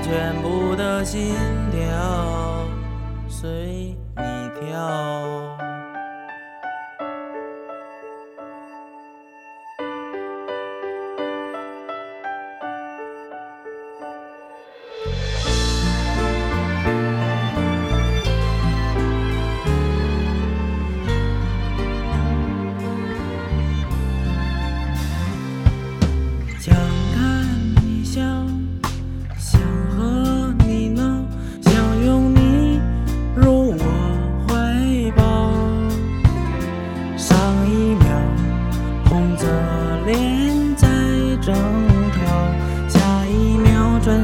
全部的心跳随你跳？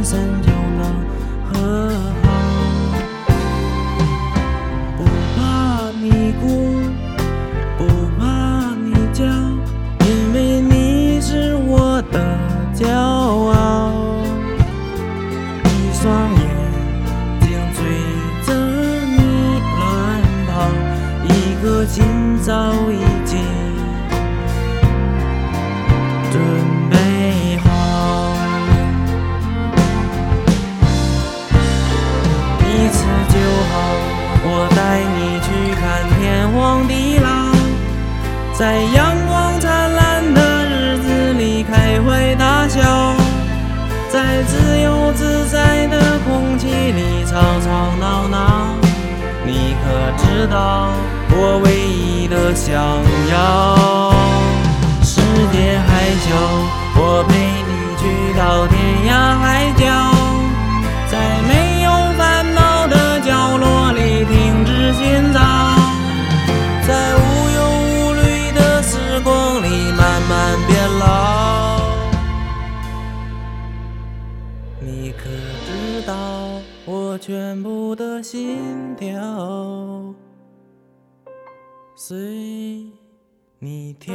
秒转身就能和好。不怕你哭，不怕你叫，因为你是我的骄傲。一双眼睛追着你乱跑，一颗心早已在阳光灿烂的日子里开怀大笑，在自由自在的空气里吵吵闹闹。你可知道我唯一的想老。你可知道我全部的心跳随你跳？